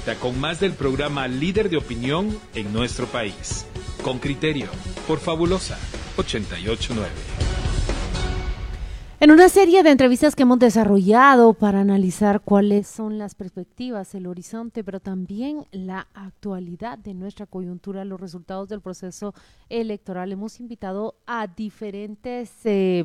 Con más del programa Líder de Opinión en nuestro país. Con criterio, por Fabulosa 889. En una serie de entrevistas que hemos desarrollado para analizar cuáles son las perspectivas, el horizonte, pero también la actualidad de nuestra coyuntura, los resultados del proceso electoral, hemos invitado a diferentes, eh,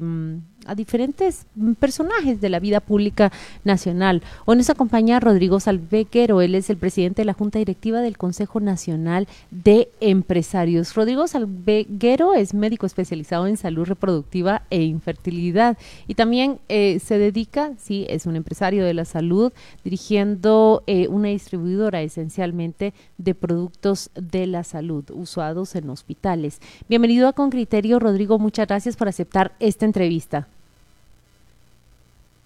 a diferentes personajes de la vida pública nacional. Hoy nos acompaña Rodrigo Salvequero, él es el presidente de la Junta Directiva del Consejo Nacional de Empresarios. Rodrigo Salvequero es médico especializado en salud reproductiva e infertilidad y también eh, se dedica, sí, es un empresario de la salud, dirigiendo eh, una distribuidora esencialmente de productos de la salud usados en hospitales. Bienvenido a Con Criterio, Rodrigo. Muchas gracias por aceptar esta entrevista.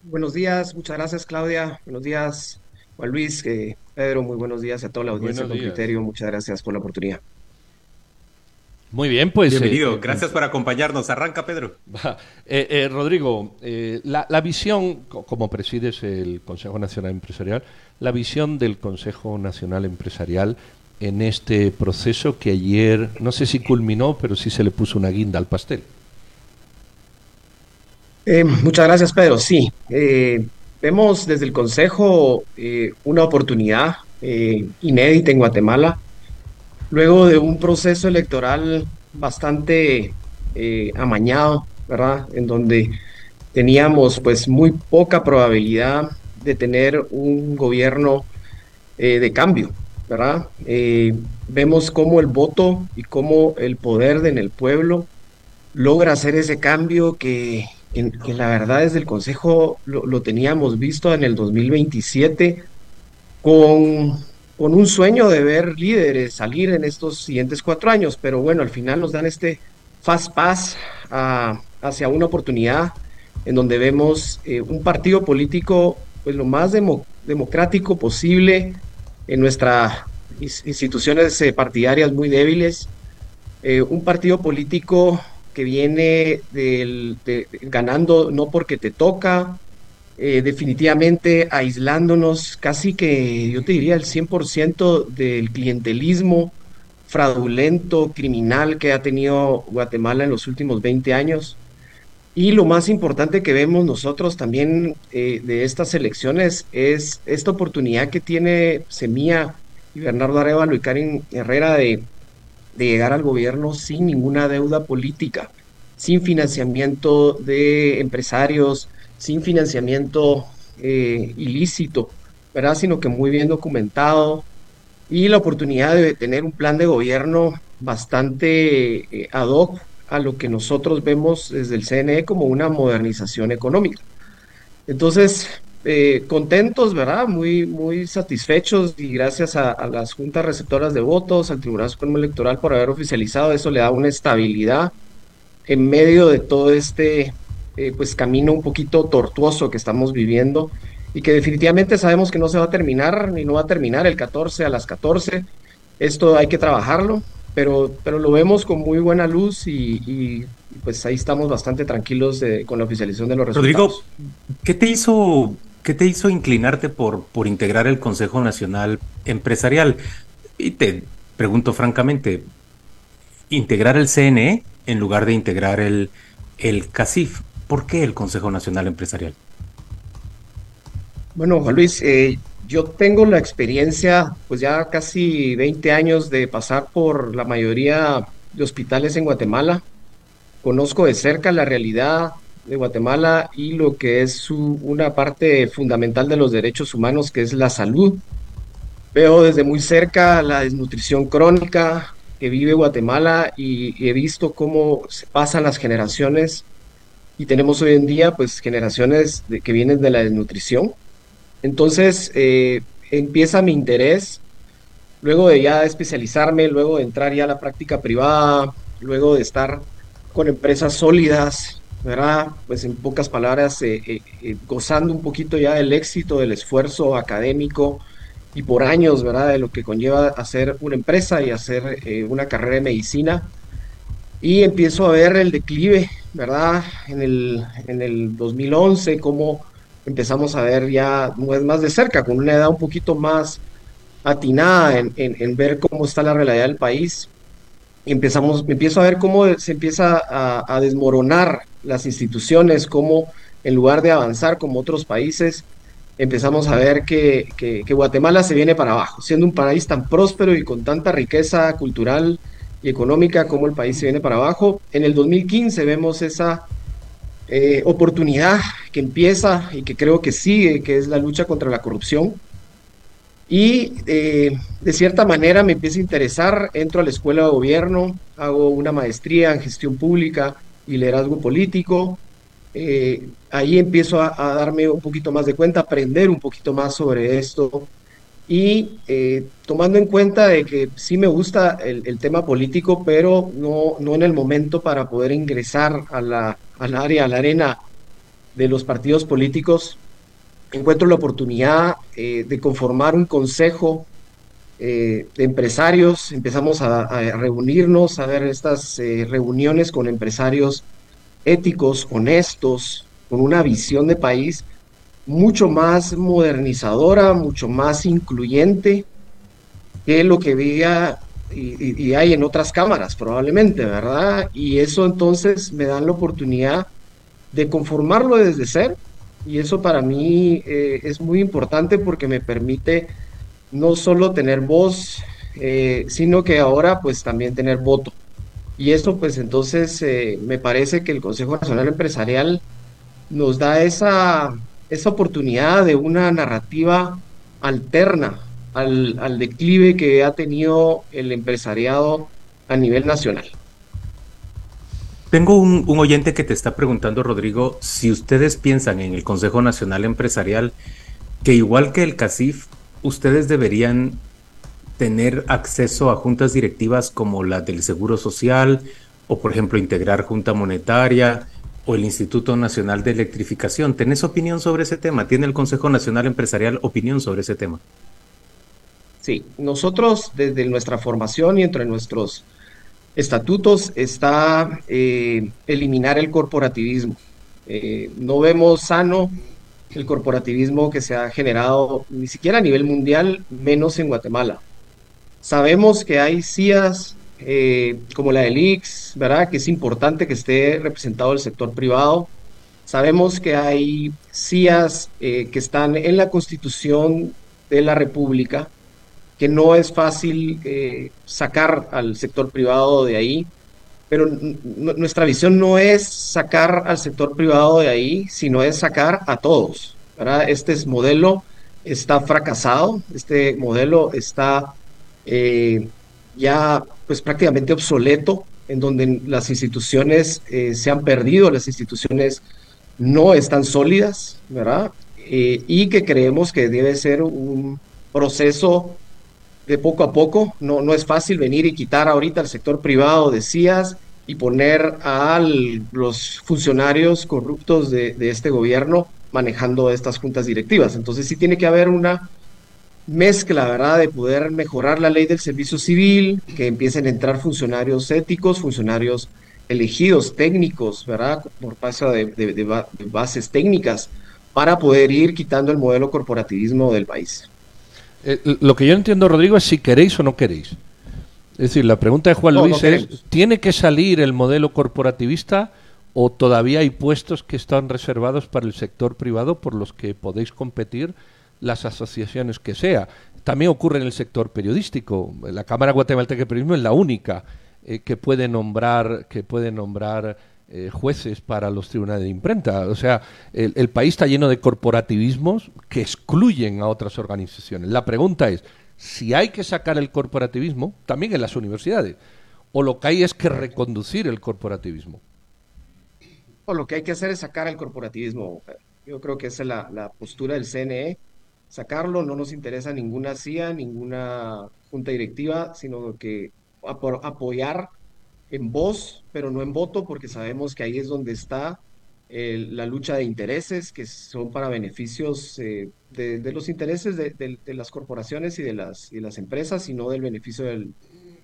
Buenos días, muchas gracias Claudia. Buenos días Juan Luis, eh, Pedro, muy buenos días a toda la audiencia con criterio. Muchas gracias por la oportunidad. Muy bien, pues. Bienvenido, eh, gracias por acompañarnos. Arranca, Pedro. Eh, eh, Rodrigo, la, la, visión, como presides el Consejo Nacional Empresarial, la visión del Consejo Nacional Empresarial en este proceso que ayer, no sé si culminó, pero sí se le puso una guinda al pastel. muchas gracias, Pedro. Sí, vemos desde el Consejo una oportunidad inédita en Guatemala luego de un proceso electoral bastante eh, amañado, ¿verdad? En donde teníamos pues muy poca probabilidad de tener un gobierno eh, de cambio, ¿verdad? Eh, vemos cómo el voto y cómo el poder en el pueblo logra hacer ese cambio que, la verdad desde el Consejo lo, lo teníamos visto en el 2027 con con un sueño de ver líderes salir en estos siguientes cuatro años, pero bueno, al final nos dan este fast pass hacia una oportunidad en donde vemos eh, un partido político pues lo más democrático posible. En nuestras instituciones eh, partidarias muy débiles, eh, un partido político que viene ganando no porque te toca, eh, definitivamente aislándonos casi que, yo te diría, el 100% del clientelismo fraudulento, criminal que ha tenido Guatemala en los últimos 20 años. Y lo más importante que vemos nosotros también eh, de estas elecciones es esta oportunidad que tiene Semilla y Bernardo Arevalo y Karin Herrera de, de llegar al gobierno sin ninguna deuda política, sin financiamiento de empresarios, sin financiamiento eh, ilícito, ¿verdad? Sino que muy bien documentado y la oportunidad de tener un plan de gobierno bastante eh, ad hoc a lo que nosotros vemos desde el CNE como una modernización económica. Entonces, eh, contentos, ¿verdad? Muy, muy satisfechos y gracias a, a, las juntas receptoras de votos, al Tribunal Supremo Electoral por haber oficializado, eso le da una estabilidad en medio de todo este eh, pues camino un poquito tortuoso que estamos viviendo y que definitivamente sabemos que no se va a terminar ni no va a terminar el 14 a las 14. Esto hay que trabajarlo, pero, pero lo vemos con muy buena luz y, pues ahí estamos bastante tranquilos con la oficialización de los resultados. Rodrigo, ¿qué te hizo, qué te hizo inclinarte por, por integrar el Consejo Nacional Empresarial? Y te pregunto francamente, ¿integrar el CNE en lugar de integrar el, el CACIF? ¿Por qué el Consejo Nacional Empresarial? Bueno, Juan Luis, eh, yo tengo la experiencia, pues ya casi 20 años de pasar por la mayoría de hospitales en Guatemala. Conozco de cerca la realidad de Guatemala y lo que es una parte fundamental de los derechos humanos, que es la salud. Veo desde muy cerca la desnutrición crónica que vive Guatemala y he visto cómo se pasan las generaciones y tenemos hoy en día pues generaciones que vienen de la desnutrición. Entonces eh, empieza mi interés, luego de ya especializarme, luego de entrar ya a la práctica privada, luego de estar con empresas sólidas, ¿verdad? Pues en pocas palabras, eh, eh, gozando un poquito ya del éxito, del esfuerzo académico y por años, ¿verdad? De lo que conlleva hacer una empresa y hacer una carrera de medicina. Y empiezo a ver el declive ¿verdad? En el, en el 2011, cómo empezamos a ver ya más de cerca, con una edad un poquito más atinada en, ver cómo está la realidad del país. empezamos, empiezo a ver cómo se empieza a, desmoronar las instituciones, cómo en lugar de avanzar como otros países, empezamos a ver que, que, Guatemala se viene para abajo, siendo un país tan próspero y con tanta riqueza cultural y económica como el país se viene para abajo. En el 2015 vemos esa eh, oportunidad que empieza y que creo que sigue, que es la lucha contra la corrupción. Y eh, de cierta manera me empieza a interesar, entro a la escuela de gobierno, hago una maestría en gestión pública y liderazgo político. Eh, ahí empiezo a, darme un poquito más de cuenta, aprender un poquito más sobre esto. Y eh, tomando en cuenta de que sí me gusta el, tema político, pero no, no en el momento para poder ingresar a la, al área, a la arena de los partidos políticos, encuentro la oportunidad eh, de conformar un consejo eh, de empresarios. Empezamos a, reunirnos, a ver estas reuniones con empresarios éticos, honestos, con una visión de país mucho más modernizadora, mucho más incluyente que lo que veía y, y, hay en otras cámaras probablemente, ¿verdad? Y eso entonces me dan la oportunidad de conformarlo desde ser y eso para mí eh, es muy importante porque me permite no solo tener voz, eh, sino que ahora pues también tener voto. Y eso pues entonces eh, me parece que el Consejo Nacional Empresarial nos da esa, esa oportunidad de una narrativa alterna al, al declive que ha tenido el empresariado a nivel nacional. Tengo un, oyente que te está preguntando, Rodrigo, si ustedes piensan en el Consejo Nacional Empresarial que igual que el CACIF, ustedes deberían tener acceso a juntas directivas como la del Seguro Social o, por ejemplo, integrar Junta Monetaria o el Instituto Nacional de Electrificación. ¿Tenés opinión sobre ese tema? ¿Tiene el Consejo Nacional Empresarial opinión sobre ese tema? Sí, nosotros desde nuestra formación y entre nuestros estatutos está eh, eliminar el corporativismo. Eh, no vemos sano el corporativismo que se ha generado ni siquiera a nivel mundial, menos en Guatemala. Sabemos que hay CIAs eh, como la del IX, ¿verdad? Que es importante que esté representado el sector privado. Sabemos que hay CIAs que están en la constitución de la República, que no es fácil eh, sacar al sector privado de ahí, pero nuestra visión no es sacar al sector privado de ahí, sino es sacar a todos. Este modelo está fracasado, este modelo está eh, ya pues prácticamente obsoleto, en donde las instituciones eh, se han perdido, las instituciones no están sólidas, ¿verdad? y que creemos que debe ser un proceso de poco a poco. No, no es fácil venir y quitar ahorita al sector privado, decías, y poner a los funcionarios corruptos de, este gobierno manejando estas juntas directivas. Entonces sí tiene que haber una mezcla, ¿verdad?, de poder mejorar la ley del servicio civil, que empiecen a entrar funcionarios éticos, funcionarios elegidos, técnicos, ¿verdad?, por paso de, de bases técnicas, para poder ir quitando el modelo corporativismo del país. Eh, lo que yo entiendo, Rodrigo, es si queréis o no queréis. Es decir, la pregunta de Juan Luis es, ¿tiene que salir el modelo corporativista o todavía hay puestos que están reservados para el sector privado por los que podéis competir las asociaciones que sea? También ocurre en el sector periodístico. La Cámara Guatemalteca de Periodismo es la única eh, que puede nombrar que puede nombrar eh, jueces para los tribunales de imprenta. O sea, el, país está lleno de corporativismos que excluyen a otras organizaciones. La pregunta es, si hay que sacar el corporativismo, también en las universidades, o lo que hay es que reconducir el corporativismo. O lo que hay que hacer es sacar el corporativismo. Yo creo que esa es la, la postura del CNE. Sacarlo no nos interesa ninguna CIA, ninguna junta directiva, sino que apoyar en voz, pero no en voto, porque sabemos que ahí es donde está la lucha de intereses, que son para beneficios eh, de, los intereses de, las corporaciones y de las, y las empresas, y no del beneficio del,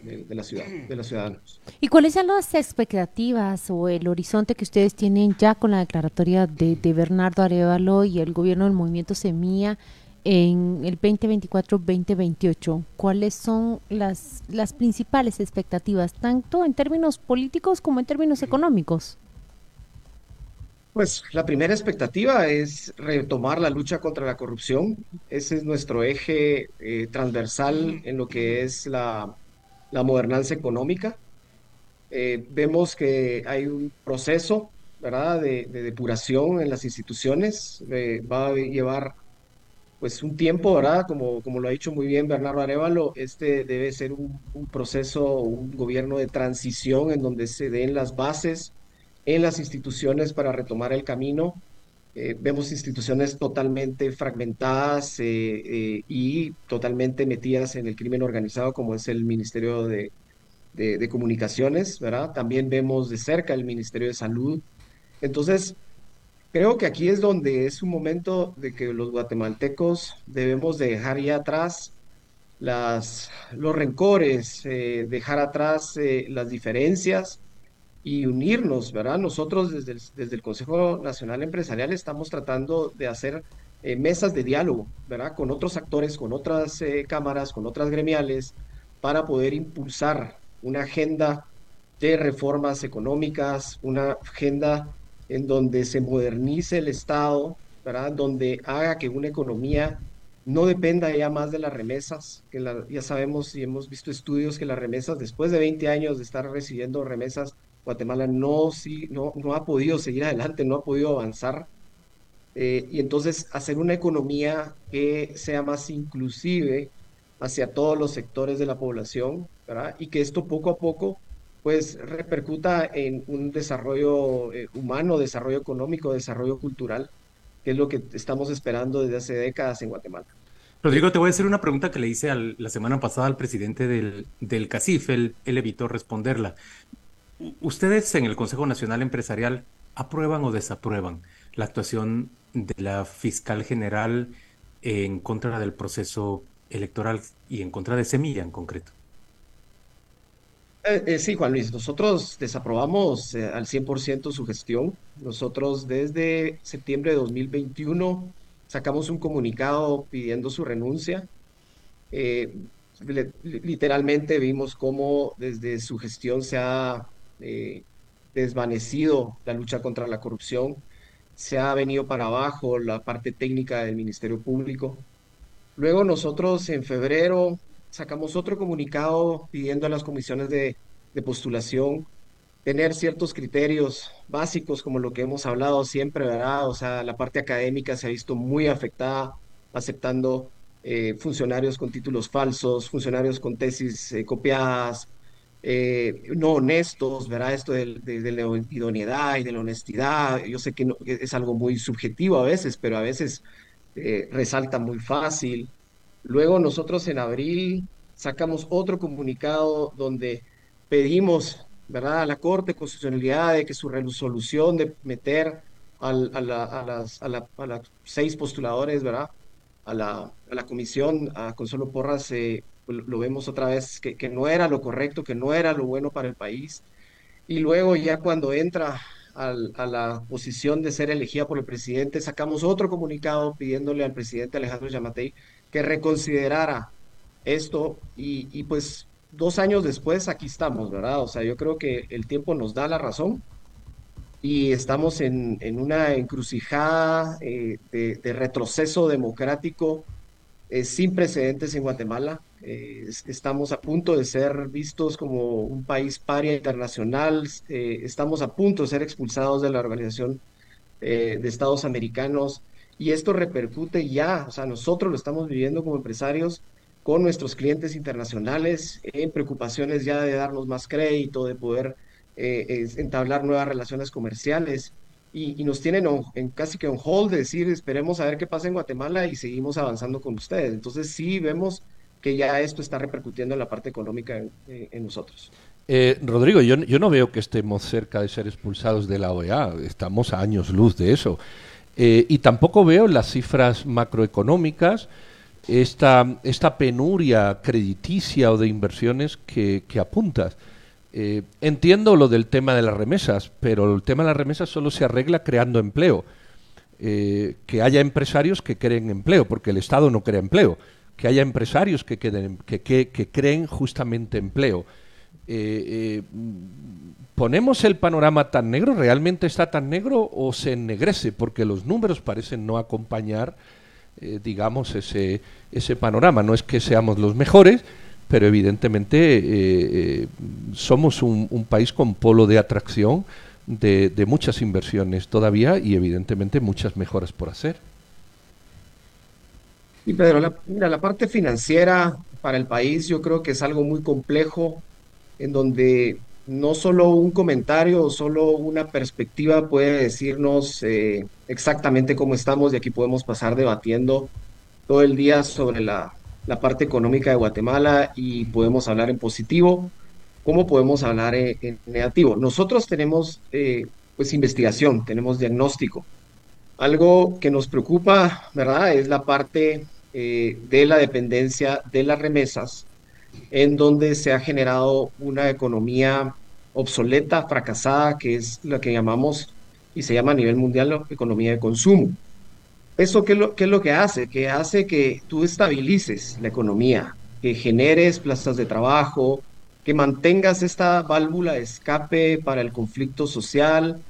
de, la ciudad, de los ciudadanos. ¿Y cuáles son las expectativas o el horizonte que ustedes tienen ya con la declaratoria de, Bernardo Arevalo y el gobierno del movimiento Semilla en el 2024-2028? ¿Cuáles son las, las principales expectativas, tanto en términos políticos como en términos económicos? Pues la primera expectativa es retomar la lucha contra la corrupción. Ese es nuestro eje eh, transversal en lo que es la, la gobernanza económica. Eh, vemos que hay un proceso, ¿verdad?, de, depuración en las instituciones. Eh, va a llevar, pues, un tiempo, ¿verdad? Como, como lo ha dicho muy bien Bernardo Arevalo, este debe ser un, proceso, un gobierno de transición en donde se den las bases en las instituciones para retomar el camino. Eh, vemos instituciones totalmente fragmentadas eh, eh, y totalmente metidas en el crimen organizado, como es el Ministerio de, de, Comunicaciones, ¿verdad? También vemos de cerca el Ministerio de Salud. Entonces, creo que aquí es donde es un momento de que los guatemaltecos debemos de dejar ya atrás las, los rencores, dejar atrás las diferencias y unirnos, ¿verdad? Nosotros desde el, desde el Consejo Nacional Empresarial estamos tratando de hacer eh, mesas de diálogo, ¿verdad? Con otros actores, con otras eh, cámaras, con otras gremiales, para poder impulsar una agenda de reformas económicas, una agenda en donde se modernice el Estado, ¿verdad? Donde haga que una economía no dependa ya más de las remesas, que ya sabemos y hemos visto estudios que las remesas, después de 20 años de estar recibiendo remesas, Guatemala no, sí, no, no ha podido seguir adelante, no ha podido avanzar. Eh, y entonces hacer una economía que sea más inclusive hacia todos los sectores de la población, ¿verdad? Y que esto poco a poco pues repercuta en un desarrollo eh, humano, desarrollo económico, desarrollo cultural, que es lo que estamos esperando desde hace décadas en Guatemala. Rodrigo, te voy a hacer una pregunta que le hice la semana pasada al presidente del, del CACIF, él evitó responderla. ¿Ustedes en el Consejo Nacional Empresarial aprueban o desaprueban la actuación de la fiscal general en contra del proceso electoral y en contra de Semilla en concreto? Eh, eh, sí, Juan Luis, nosotros desaprobamos eh, al 100% su gestión. Nosotros desde septiembre de 2021 sacamos un comunicado pidiendo su renuncia. literalmente vimos cómo desde su gestión se ha eh, desvanecido la lucha contra la corrupción, se ha venido para abajo la parte técnica del Ministerio Público. Luego nosotros en febrero sacamos otro comunicado pidiendo a las comisiones de, postulación tener ciertos criterios básicos como lo que hemos hablado siempre, ¿verdad? O sea, la parte académica se ha visto muy afectada aceptando eh, funcionarios con títulos falsos, funcionarios con tesis eh, copiadas, eh, no honestos, ¿verdad? Esto de, la idoneidad y de la honestidad, yo sé que, es algo muy subjetivo a veces, pero a veces resalta muy fácil. Luego nosotros en abril sacamos otro comunicado donde pedimos, ¿verdad?, a la Corte de Constitucionalidad de que su resolución de meter a, las, a, las seis postuladores, ¿verdad?, a la, a la comisión, a Consuelo Porras, eh, lo vemos otra vez que, que, no era lo correcto, que no era lo bueno para el país. Y luego ya cuando entra al, a la posición de ser elegida por el presidente, sacamos otro comunicado pidiéndole al presidente Alejandro Yamatei que reconsiderara esto y, y, pues dos años después aquí estamos, ¿verdad? O sea, yo creo que el tiempo nos da la razón y estamos en, en una encrucijada eh, de, de, retroceso democrático eh, sin precedentes en Guatemala. Eh, estamos a punto de ser vistos como un país paria internacional, eh, estamos a punto de ser expulsados de la Organización de Estados Americanos. Y esto repercute ya, o sea, nosotros lo estamos viviendo como empresarios con nuestros clientes internacionales en preocupaciones ya de darnos más crédito, de poder entablar nuevas relaciones comerciales y, nos tienen en casi que un hold de decir, esperemos a ver qué pasa en Guatemala y seguimos avanzando con ustedes. Entonces sí vemos que ya esto está repercutiendo en la parte económica en, nosotros. Eh, Rodrigo, yo, yo, no veo que estemos cerca de ser expulsados de la OEA, estamos a años luz de eso. Eh, y tampoco veo las cifras macroeconómicas, esta, esta penuria crediticia o de inversiones que apuntas. Eh, entiendo lo del tema de las remesas, pero el tema de las remesas solo se arregla creando empleo. eh, que haya empresarios que creen empleo, porque el Estado no crea empleo, que haya empresarios que, creen justamente empleo. Eh, ¿Ponemos el panorama tan negro? ¿Realmente está tan negro o se ennegrece? Porque los números parecen no acompañar, digamos, ese panorama. No es que seamos los mejores, pero evidentemente somos un, un país con polo de atracción de, muchas inversiones todavía y evidentemente muchas mejoras por hacer. Y Pedro, la, mira, la parte financiera para el país yo creo que es algo muy complejo en donde no solo un comentario o solo una perspectiva puede decirnos eh, exactamente cómo estamos y aquí podemos pasar debatiendo todo el día sobre la, la parte económica de Guatemala y podemos hablar en positivo ¿Cómo podemos hablar en, negativo? Nosotros tenemos eh, pues investigación, tenemos diagnóstico. Algo que nos preocupa, ¿verdad? Es la parte eh, de la dependencia de las remesas, en donde se ha generado una economía obsoleta, fracasada, que es lo que llamamos y se llama a nivel mundial la economía de consumo. ¿Eso qué es lo que hace? Que hace que tú estabilices la economía, que generes plazas de trabajo, que mantengas esta válvula de escape para el conflicto social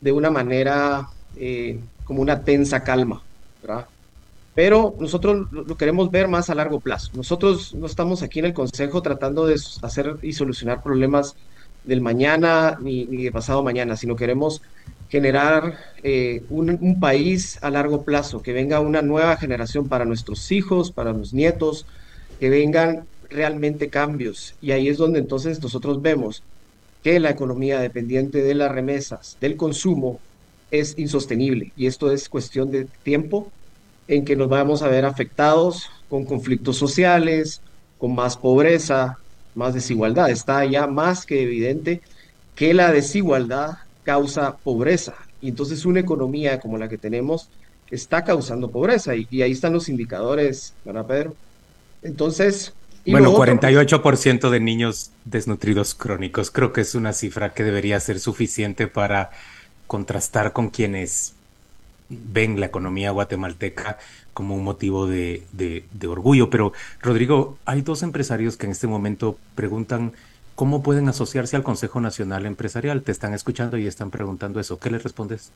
de una manera eh, como una tensa calma. Pero nosotros lo queremos ver más a largo plazo. Nosotros no estamos aquí en el Consejo tratando de hacer y solucionar problemas del mañana ni, de pasado mañana, sino queremos generar eh, un, un, país a largo plazo, que venga una nueva generación para nuestros hijos, para los nietos, que vengan realmente cambios. Y ahí es donde entonces nosotros vemos que la economía dependiente de las remesas, del consumo, es insostenible. Y esto es cuestión de tiempo en que nos vamos a ver afectados con conflictos sociales, con más pobreza, más desigualdad. Está ya más que evidente que la desigualdad causa pobreza. Y entonces una economía como la que tenemos está causando pobreza. Y, y ahí están los indicadores, ¿verdad, Pedro? Entonces, bueno, 48% de niños desnutridos crónicos. Creo que es una cifra que debería ser suficiente para contrastar con quienes ven la economía guatemalteca como un motivo de, orgullo. Pero, Rodrigo, hay dos empresarios que en este momento preguntan cómo pueden asociarse al Consejo Nacional Empresarial. Te están escuchando y están preguntando eso. ¿Qué les respondes?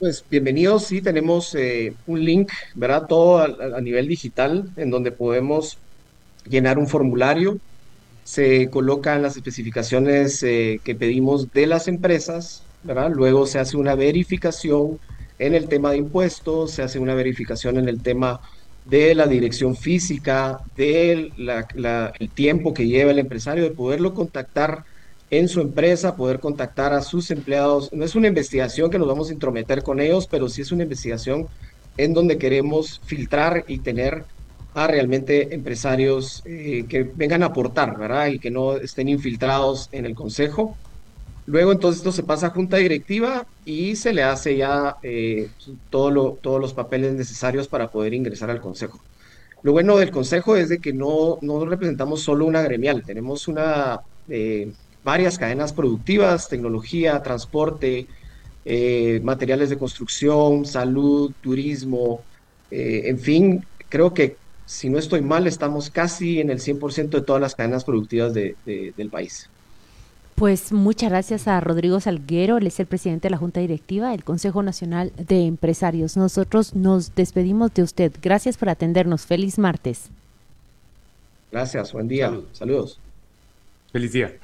Pues bienvenidos, sí, tenemos eh, un link, ¿verdad? Todo a, nivel digital en donde podemos llenar un formulario, se colocan las especificaciones eh, que pedimos de las empresas, ¿verdad? Luego se hace una verificación en el tema de impuestos, se hace una verificación en el tema de la dirección física, del el tiempo que lleva el empresario de poderlo contactar en su empresa, poder contactar a sus empleados. No es una investigación que nos vamos a intrometer con ellos, pero sí es una investigación en donde queremos filtrar y tener a realmente empresarios eh, que vengan a aportar, ¿verdad? Y que no estén infiltrados en el consejo. Luego entonces esto se pasa a junta directiva y se le hace ya eh, todo todos los papeles necesarios para poder ingresar al consejo. Lo bueno del consejo es de que no, representamos solo una gremial, tenemos una, eh, varias cadenas productivas, tecnología, transporte, materiales de construcción, salud, turismo, en fin, creo que si no estoy mal, estamos casi en el 100% de todas las cadenas productivas del país. Pues muchas gracias a Rodrigo Salguero, él es el presidente de la Junta Directiva del Consejo Nacional de Empresarios. Nosotros nos despedimos de usted. Gracias por atendernos. Feliz martes. Gracias, buen día. Saludos. Feliz día.